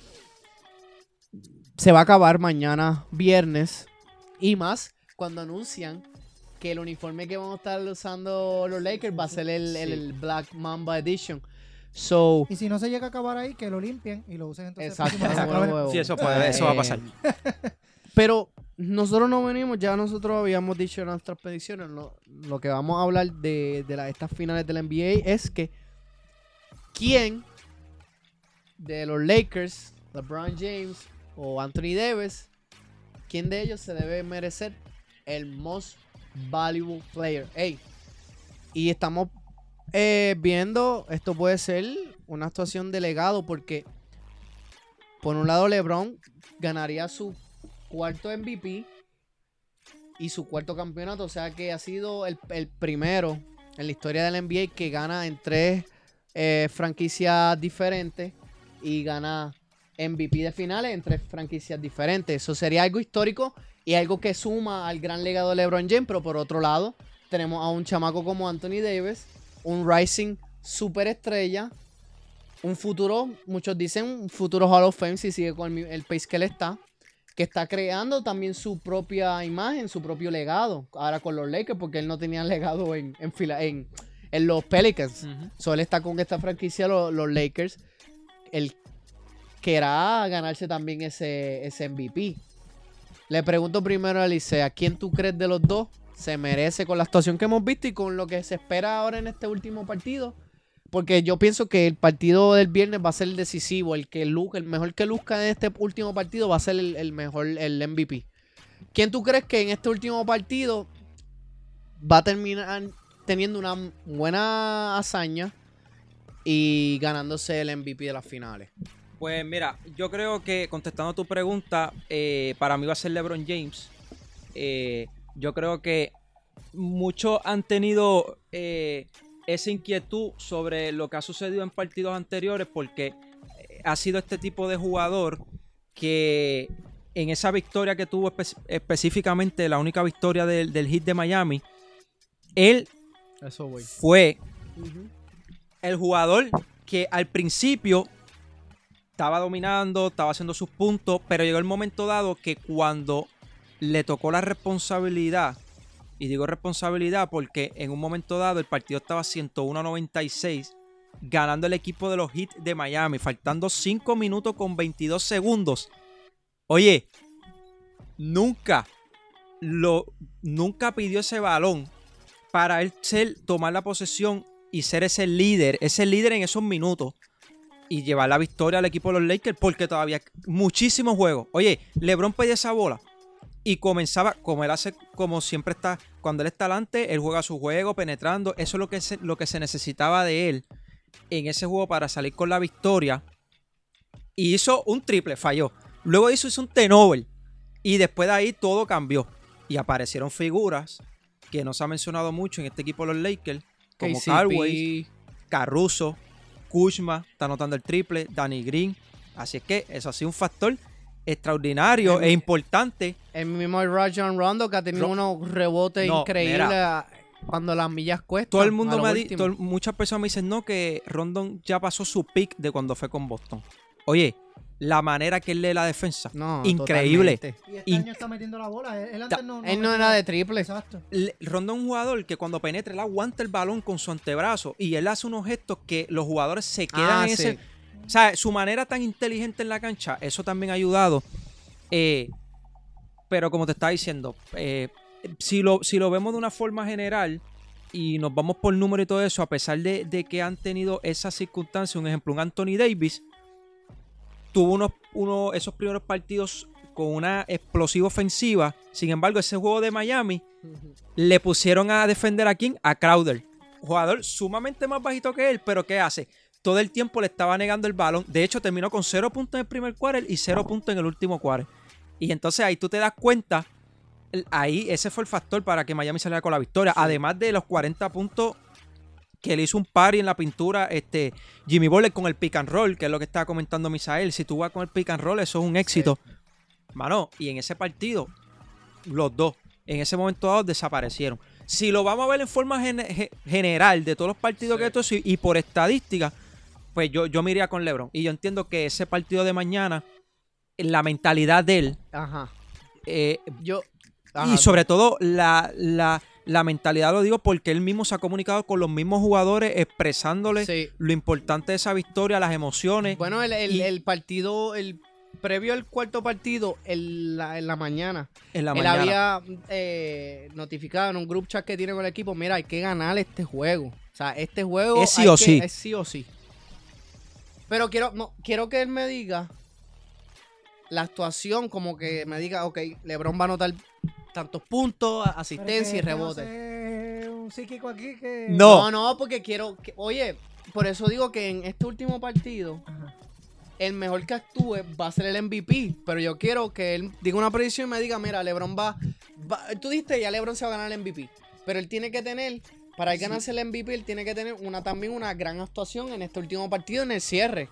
se va a acabar mañana viernes y más cuando anuncian que el uniforme que van a estar usando los Lakers va a ser el, el- el Black Mamba Edition. So, Y si no se llega a acabar ahí, que lo limpien y lo usen entonces. exacto. próximo. Sí, eso puede- eso va a pasar. Pero nosotros no venimos, ya nosotros habíamos dicho en nuestras predicciones, lo, lo que vamos a hablar de, de la- estas finales de la NBA es que quién de los Lakers, LeBron James o Anthony Davis, quién de ellos se debe merecer el most valuable player. Ey, y estamos eh, viendo, esto puede ser una actuación de legado porque por un lado LeBron ganaría su cuarto MVP y su cuarto campeonato. O sea que ha sido el, el primero en la historia del NBA que gana en tres eh, franquicias diferentes y gana MVP de finales en tres franquicias diferentes. Eso sería algo histórico y algo que suma al gran legado de LeBron James. Pero por otro lado, tenemos a un chamaco como Anthony Davis, un rising superestrella. Un futuro, muchos dicen un futuro Hall of Fame si sigue con el, el pace que él está que está creando también su propia imagen, su propio legado. Ahora con los Lakers, porque él no tenía legado en, en, fila- en, en los Pelicans. Ujú. So, él está con esta franquicia, lo- los, Lakers. Él querrá ganarse también ese, ese MVP. Le pregunto primero a Alicia, ¿quién tú crees de los dos se merece con la actuación que hemos visto y con lo que se espera ahora en este último partido. Porque yo pienso que el partido del viernes va a ser el decisivo. El que luzca, el mejor que luzca en este último partido va a ser el, el mejor, el MVP. ¿Quién tú crees que en este último partido va a terminar teniendo una buena hazaña y ganándose el MVP de las finales? Pues mira, yo creo que contestando tu pregunta, eh, para mí va a ser LeBron James. Eh, yo creo que muchos han tenido eh, esa inquietud sobre lo que ha sucedido en partidos anteriores porque eh, ha sido este tipo de jugador que en esa victoria que tuvo espe- específicamente, la única victoria del, del hit de Miami, él Eso fue el jugador que al principio estaba dominando, estaba haciendo sus puntos, pero llegó el momento dado que cuando le tocó la responsabilidad, y digo responsabilidad porque en un momento dado el partido estaba 101 a 96, ganando el equipo de los Heat de Miami, faltando 5 minutos con 22 segundos. Oye, nunca lo nunca pidió ese balón para él ser, tomar la posesión y ser ese líder, ese líder en esos minutos y llevar la victoria al equipo de los Lakers porque todavía muchísimos juegos. Oye, LeBron pedía esa bola y comenzaba como él hace, como siempre está, cuando él está adelante, él juega su juego penetrando. Eso es lo que se, lo que se necesitaba de él en ese juego para salir con la victoria. Y hizo un triple, falló. Luego hizo, hizo un tenover. Y después de ahí todo cambió. Y aparecieron figuras que no se ha mencionado mucho en este equipo de los Lakers, como Carway, Caruso, Kuzma, está anotando el triple, Danny Green. Así es que eso ha sido un factor extraordinario El- e importante. El mismo Rajon Rondo que ha tenido Ro- unos rebotes No, increíbles mira. cuando las millas cuestan. Todo el mundo me ha todo muchas personas me dicen no que Rondon ya pasó su pick de cuando fue con Boston. Oye, la manera que él lee la defensa, No, increíble. totalmente. Y este Inc- año está metiendo la bola. Él, antes no, Él no metía- era de triple. Exacto. Le- Rondon es un jugador que cuando penetra él aguanta el balón con su antebrazo y él hace unos gestos que los jugadores se quedan Ah, en sí. ese. O sea, su manera tan inteligente en la cancha, eso también ha ayudado. Eh, pero como te estaba diciendo, eh, si, lo, si lo vemos de una forma general y nos vamos por número y todo eso, a pesar de, de que han tenido esas circunstancias, un ejemplo, un Anthony Davis tuvo unos, uno, esos primeros partidos con una explosiva ofensiva. Sin embargo, ese juego de Miami le pusieron a defender a quién? A Crowder. Jugador sumamente más bajito que él, pero ¿qué hace? Todo el tiempo le estaba negando el balón. De hecho, terminó con 0 puntos en el primer quarter y 0 puntos en el último quarter. Y entonces ahí tú te das cuenta, ahí ese fue el factor para que Miami saliera con la victoria. Además de los 40 puntos que le hizo un party en la pintura este Jimmy Butler con el pick and roll, que es lo que estaba comentando Misael. Si tú vas con el pick and roll, eso es un éxito. Mano, y en ese partido, los dos, en ese momento dado, desaparecieron. Si lo vamos a ver en forma gene- ge- general de todos los partidos que esto y, y por estadística, pues yo, yo me iría con LeBron. Y yo entiendo que ese partido de mañana, la mentalidad de él, Ajá. eh, Yo. y sobre todo la, la, la mentalidad lo digo porque él mismo se ha comunicado con los mismos jugadores expresándole sí. lo importante de esa victoria, las emociones. Bueno, el, el- Y- el partido, el previo al cuarto partido, el- la- en la mañana, en la él mañana. había eh, notificado en un group chat que tiene con el equipo, mira, hay que ganar este juego. O sea, este juego Es sí hay o que- sí. Es sí o sí. Pero quiero, no, quiero que él me diga la actuación, como que me diga, ok, LeBron va a anotar tantos puntos, Pero asistencia y que- que no rebote. sé, un psíquico aquí que. No. No, no, porque quiero, que- oye, por eso digo que en este último partido, Ajá. el mejor que actúe va a ser el MVP. Pero yo quiero que él diga una predicción y me diga, mira, LeBron va, va- Tú dijiste, ya LeBron se va a ganar el MVP. Pero él tiene que tener, para él ganarse el MVP, él tiene que tener una también una gran actuación en este último partido, en el cierre.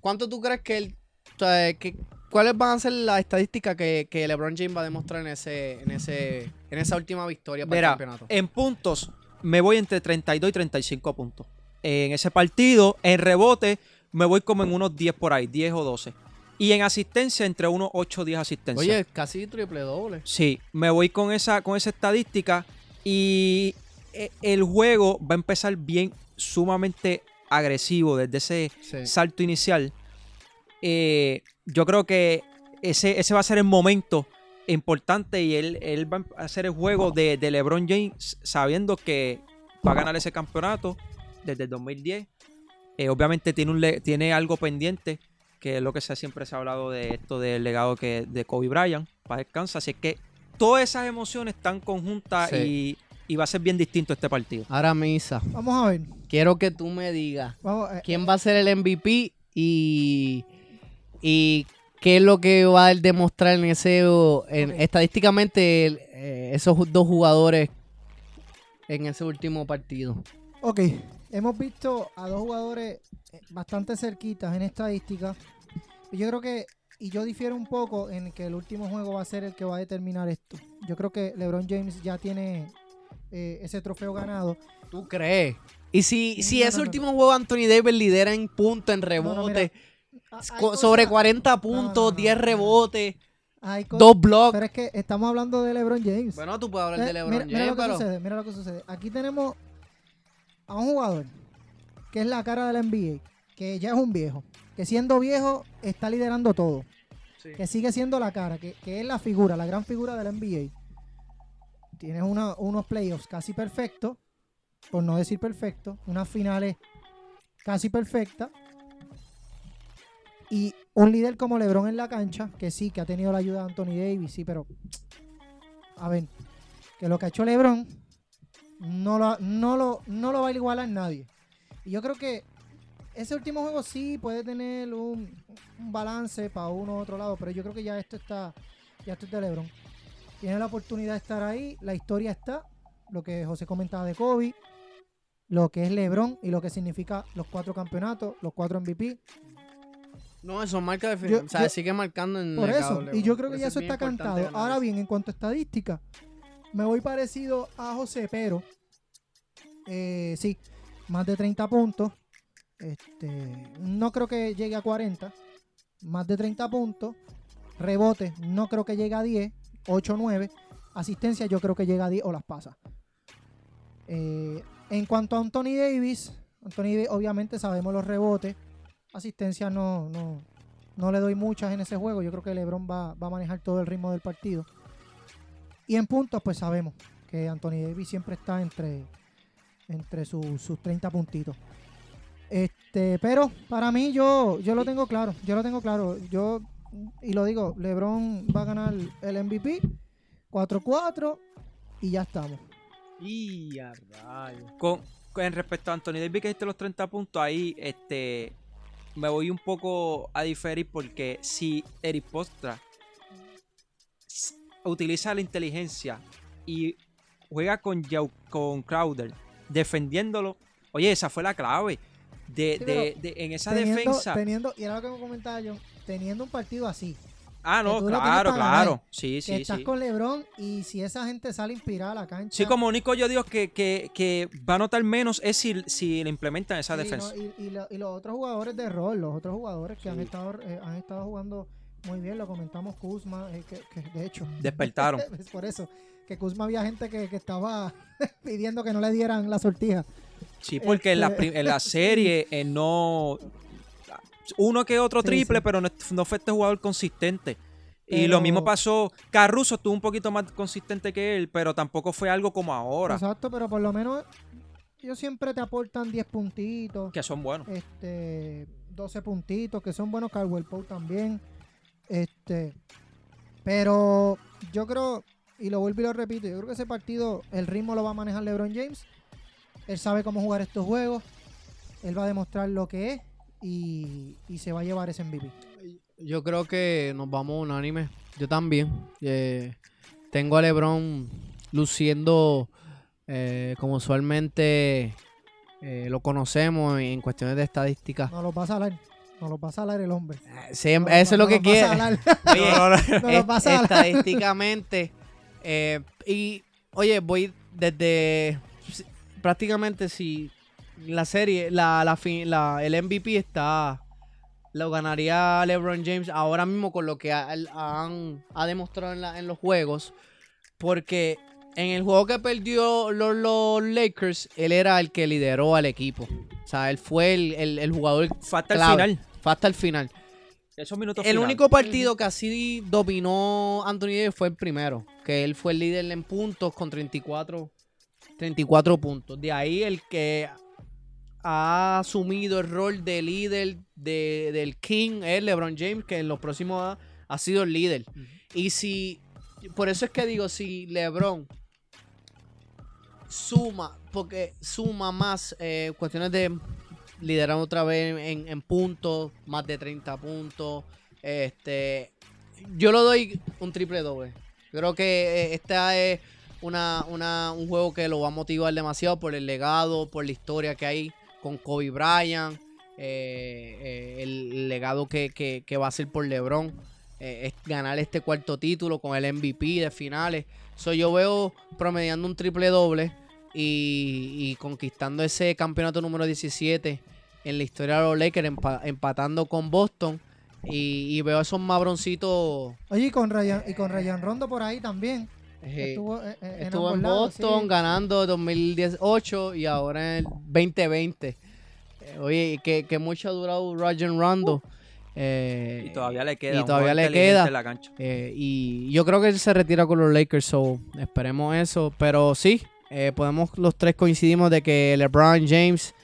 ¿Cuánto tú crees que él... o sea, que, ¿Cuáles van a ser las estadísticas que, que LeBron James va a demostrar en ese, en ese, en esa última victoria para Mira, el campeonato? en puntos me voy entre 32 y 35 puntos. En ese partido, en rebote, me voy como en unos 10 por ahí, 10 o 12. Y en asistencia, entre unos 8 o 10 asistencias. Oye, casi triple doble. Sí, me voy con esa, con esa estadística y el juego va a empezar bien, sumamente agresivo desde ese Sí. salto inicial. Eh, yo creo que ese, ese va a ser el momento importante y él, él va a hacer el juego de, de LeBron James sabiendo que va a ganar ese campeonato desde el 2010. Eh, obviamente tiene, un le- tiene algo pendiente, que es lo que se, siempre se ha hablado de esto del legado que, de Kobe Bryant, para descansar. Así que todas esas emociones están conjuntas y, y va a ser bien distinto este partido. Ahora, Misa, Vamos a ver. quiero que tú me digas Vamos, eh, quién va a ser el MVP y, y qué es lo que va a demostrar en ese en- estadísticamente el- eh, esos dos jugadores en ese último partido. Ok, hemos visto a dos jugadores eh, bastante cerquitas en estadística. Yo creo que, y yo difiero un poco en que el último juego va a ser el que va a determinar esto. Yo creo que LeBron James ya tiene eh, ese trofeo ganado. ¿Tú crees? Y si, si no, ese no, último juego Anthony Davis lidera en punto, en rebote, sobre 40 no, no, puntos, no, 10 no. rebotes, dos blocks. Pero es que estamos hablando de LeBron James. Bueno, tú puedes hablar Eh, de LeBron mira, mira James, lo que pero sucede, mira lo que sucede. Aquí tenemos a un jugador que es la cara de la NBA, que ya es un viejo, que siendo viejo está liderando todo, que sigue siendo la cara, que, que es la figura, la gran figura de la NBA. Tienes una- unos playoffs casi perfectos, por no decir perfectos, unas finales casi perfectas. Y un líder como LeBron en la cancha, que sí, que ha tenido la ayuda de Anthony Davis, sí, pero a ver, que lo que ha hecho LeBron no lo, no lo, no lo va a igualar nadie. Y yo creo que ese último juego sí puede tener un, balance para uno u otro lado, pero yo creo que ya esto está, ya esto es de LeBron. Tiene la oportunidad de estar ahí, la historia está, lo que José comentaba de Kobe, lo que es LeBron y lo que significa los cuatro campeonatos, los cuatro MVP. no, eso marca de Yo- O sea, yo- sigue marcando en Por el eso, y yo creo que ya es eso está cantado. Ahora bien, en cuanto a estadística, me voy parecido a José, pero eh, sí, más de 30 puntos. Este, no creo que llegue a 40, más de 30 puntos. Rebote, no creo que llegue a 10, 8 o 9. Asistencia, yo creo que llega a 10 o las pasa. Eh, en cuanto a Anthony Davis, Anthony Davis, obviamente sabemos los rebotes. Asistencia no, no, no le doy muchas en ese juego. Yo creo que LeBron va, va a manejar todo el ritmo del partido. Y en puntos, pues sabemos que Anthony Davis siempre está entre, entre su- sus 30 puntitos. Este, pero para mí yo, yo lo tengo claro. Yo lo tengo claro. Yo, y lo digo, LeBron va a ganar el MVP 4-4 y ya estamos. Y a rayos. Con, en respecto a Anthony Davis que hiciste los 30 puntos, ahí este me voy un poco a diferir porque si Eric Postra utiliza la inteligencia y juega con, con Crowder defendiéndolo, oye, esa fue la clave. De, Sí, de- de- en esa Teniendo, defensa. teniendo, y era lo que me comentaba yo, teniendo un partido así, ah, no, claro, para ganar, claro. Sí, que sí, estás sí. con LeBron y si esa gente sale inspirada a la cancha. Sí, como único yo digo que, que, que va a notar menos es si, si le implementan esa Sí, defensa. no, y, y lo- y los otros jugadores de rol, los otros jugadores que han Sí. estado eh, han estado jugando muy bien, lo comentamos Kuzma, eh, que, que de hecho Despertaron. es por eso que Kuzma había gente que, que estaba pidiendo que no le dieran la sortija. Sí, porque en, la, Este- en la serie eh, no. Uno que otro triple, sí. pero no, no fue este jugador consistente. Y lo mismo pasó. Caruso estuvo un poquito más consistente que él, pero tampoco fue algo como ahora, Exacto, pero por lo menos ellos siempre te aportan 10 puntitos, que son buenos. este 12 puntitos, que son buenos Caldwell Pope también. Este, pero yo creo, y lo vuelvo y lo repito, yo creo que ese partido, el ritmo lo va a manejar LeBron James. Él sabe cómo jugar estos juegos. Él va a demostrar lo que es y, y se va a llevar ese MVP. Yo creo que nos vamos unánime. Yo también. Eh, tengo a LeBron luciendo eh, como usualmente eh, lo conocemos en cuestiones de estadística. No lo va a salar. No lo va a salar el hombre. Siempre- No, eso no, es lo no que quiere. estadísticamente. eh, y, oye, voy desde prácticamente si la serie, la, la, la- el MVP está, lo ganaría LeBron James ahora mismo con lo que ha, han- ha demostrado en, la- en los juegos. Porque en el juego que perdió los, los Lakers, él era el que lideró al equipo. O sea, él fue el, el- el jugador Falta el clave. final. fue hasta el final. Esos minutos El único partido que así dominó Anthony Davis fue el primero, que él fue el líder en puntos con 34, 34 puntos. De ahí el que ha asumido el rol de líder de- del King es LeBron James, que en los próximos ha, ha sido el líder. Y si, por eso es que digo, si LeBron suma, porque suma más eh, cuestiones de liderar otra vez en, en puntos, más de 30 puntos. Este, yo lo doy un triple doble. Creo que eh, esta es una, una- un juego que lo va a motivar demasiado por el legado, por la historia que hay con Kobe Bryant, eh, eh, el legado que, que- que va a ser por LeBron. eh, es ganar este cuarto título con el MVP de finales. So, yo veo promediando un triple doble y, conquistando ese campeonato número 17 en la historia de los Lakers, empa- empatando con Boston. Y, y veo esos mabroncitos. Oye, y con Ryan, y con Ryan Rondo por ahí también. Eh, Estuvo, eh, eh, Estuvo en Boston sí. ganando 2018 y ahora en el 2020. Eh, Oye, que, que mucho ha durado Roger Rondo. eh, Y todavía le queda. y todavía le queda. en la cancha. eh, y yo creo que él se retira con los Lakers, so esperemos eso. Pero sí, eh, podemos los tres coincidimos de que LeBron James,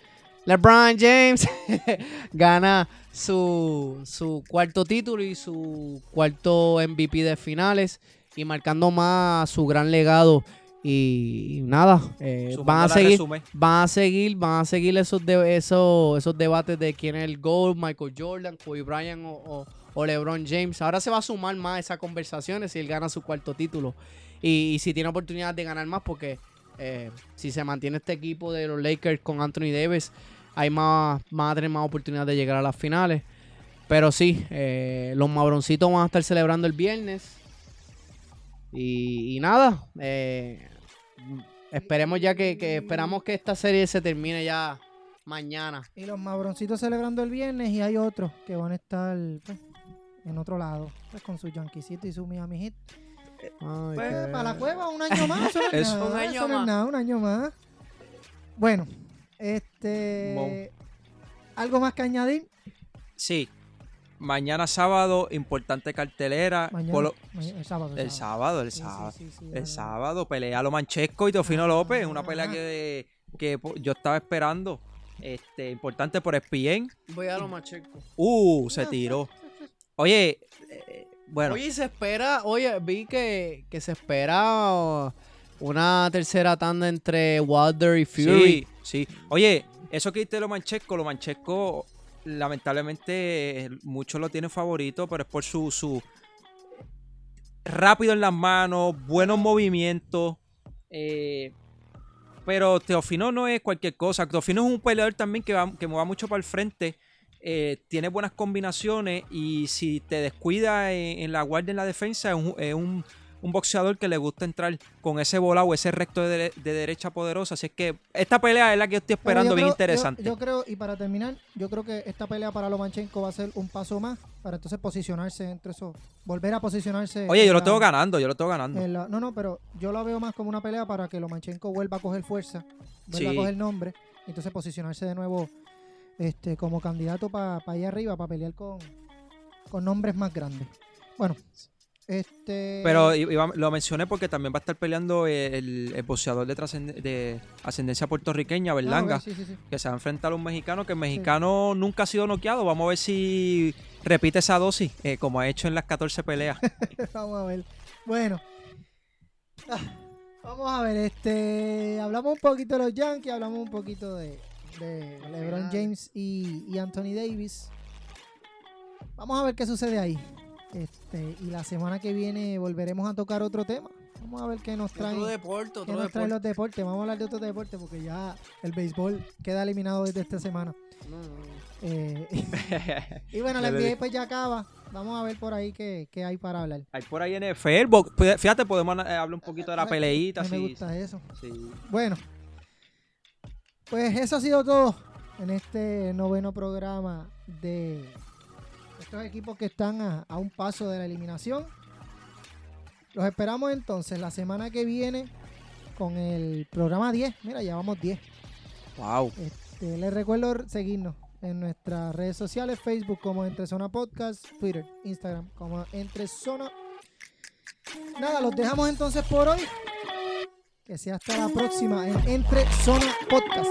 LeBron James gana su, su cuarto título y su cuarto MVP de finales y marcando más su gran legado. Y, y nada, eh, van a seguir, van a seguir, van a seguir esos, de- esos, esos debates de quién es el GOAT, Michael Jordan, Kobe Bryant o, o- o LeBron James. Ahora se va a sumar más esas conversaciones si él gana su cuarto título. Y, y si tiene oportunidad de ganar más, porque eh, si se mantiene este equipo de los Lakers con Anthony Davis, hay más, más, tener más oportunidad de llegar a las finales. Pero sí, eh, los mabroncitos van a estar celebrando el viernes. Y, y nada, eh, esperemos ya que, que esperamos que esta serie se termine ya mañana. Y los mabroncitos celebrando el viernes y hay otros que van a estar pues, en otro lado, pues, con su Yankeesito y su Miami Heat. Ay, Pues, qué- para la cueva, un año más. Eso no es Eso. nada, Un año eso no es más. nada, un año más. Bueno, este. ¿Algo más que añadir? Sí. Mañana sábado, importante cartelera. Mañana, el sábado. el sábado, el Sí, sí, sábado. sí, sí, El sábado, pelea lo Manchesco y Teofino López. Una pelea Ah. que, que po- yo estaba esperando. Este, importante por ESPN. Voy a lo macheco. Uh, se tiró. Oye, eh, bueno. Oye, se espera, oye, vi que, que se espera una tercera tanda entre Wilder y Fury. Sí, sí. Oye, eso que dijiste lo Manchesco, lo Manchesco, lamentablemente, muchos lo tienen favorito, pero es por su, su rápido en las manos, buenos movimientos. eh, pero Teofino no es cualquier cosa. Teofino es un peleador también que, va, que va mucho para el frente. eh, tiene buenas combinaciones y si te descuida en, la guardia en la defensa, es un- un boxeador que le gusta entrar con ese volado, ese recto de, dere- de derecha poderosa. Así es que esta pelea es la que yo estoy esperando, yo bien creo- interesante. Yo, yo creo, y para terminar, yo creo que esta pelea para Lomachenko va a ser un paso más para entonces posicionarse entre esos, volver a posicionarse. Oye, yo lo tengo ganando, yo lo tengo ganando. la- no, no, pero yo la veo más como una pelea para que Lomachenko vuelva a coger fuerza, vuelva Sí. a coger nombre, y entonces posicionarse de nuevo este, como candidato para allá arriba, para pelear con, con nombres más grandes. Bueno, este. Pero iba- lo mencioné porque también va a estar peleando el, el boxeador de, ascendencia puertorriqueña, Ah, Berlanga, sí, sí, sí. que se va a enfrentar a un mexicano, que el mexicano nunca ha sido noqueado. Vamos a ver si repite esa dosis, eh, como ha hecho en las 14 peleas. vamos a ver. Bueno. Ah, vamos a ver, este. Hablamos un poquito de los Yankees, hablamos un poquito de, de LeBron James y, y Anthony Davis. Vamos a ver qué sucede ahí. Este, y la semana que viene volveremos a tocar otro tema. Vamos a ver qué nos traen. Otro deporte, ¿Qué otro nos traen deporte. los deportes? Vamos a hablar de otro deporte porque ya el béisbol queda eliminado desde esta semana. No, no, no. Eh, y bueno, la NBA pues ya acaba. Vamos a ver por ahí qué, qué hay para hablar. Hay por ahí NFL, bo- fíjate, podemos eh, hablar un poquito de la peleita. A mí me sí, gusta eso. sí. Bueno, pues eso ha sido todo en este noveno programa de estos equipos que están a, a un paso de la eliminación. Los esperamos entonces la semana que viene con el programa 10. Mira, ya vamos 10. Wow. Este, les recuerdo seguirnos en nuestras redes sociales, Facebook como Entre Zona Podcast, Twitter, Instagram como Entre Zona. Nada, los dejamos entonces por hoy. Que sea hasta la próxima en Entre Zona Podcast.